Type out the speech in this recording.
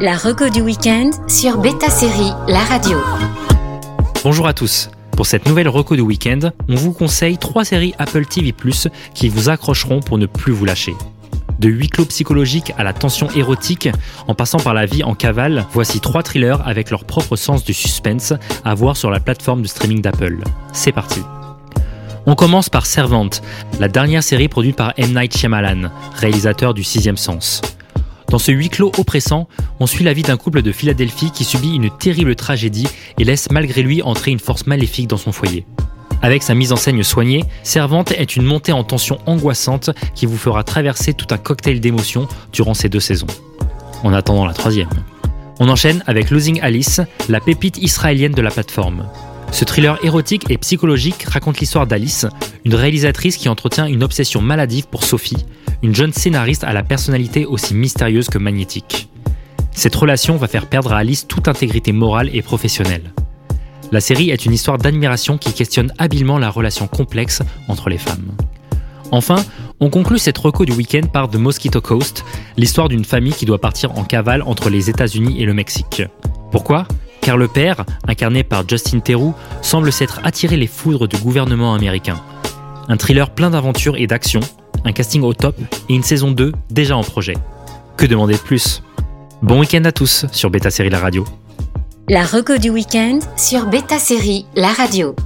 La reco du week-end sur Beta Série, la radio. Bonjour à tous. Pour cette nouvelle reco du week-end, on vous conseille trois séries Apple TV+, qui vous accrocheront pour ne plus vous lâcher. De huis clos psychologiques à la tension érotique, en passant par la vie en cavale, voici trois thrillers avec leur propre sens du suspense à voir sur la plateforme de streaming d'Apple. C'est parti. On commence par Servante, la dernière série produite par M. Night Shyamalan, réalisateur du Sixième Sens. Dans ce huis clos oppressant, on suit la vie d'un couple de Philadelphie qui subit une terrible tragédie et laisse malgré lui entrer une force maléfique dans son foyer. Avec sa mise en scène soignée, Servante est une montée en tension angoissante qui vous fera traverser tout un cocktail d'émotions durant ces deux saisons. En attendant la troisième. On enchaîne avec Losing Alice, la pépite israélienne de la plateforme. Ce thriller érotique et psychologique raconte l'histoire d'Alice, une réalisatrice qui entretient une obsession maladive pour Sophie, une jeune scénariste à la personnalité aussi mystérieuse que magnétique. Cette relation va faire perdre à Alice toute intégrité morale et professionnelle. La série est une histoire d'admiration qui questionne habilement la relation complexe entre les femmes. Enfin, on conclut cette reco du week-end par The Mosquito Coast, l'histoire d'une famille qui doit partir en cavale entre les États-Unis et le Mexique. Pourquoi? Car le père, incarné par Justin Theroux, semble s'être attiré les foudres du gouvernement américain. Un thriller plein d'aventures et d'action, un casting au top et une saison 2 déjà en projet. Que demander de plus? Bon week-end à tous sur Beta Série La Radio. La reco du week-end sur Beta Série, la radio.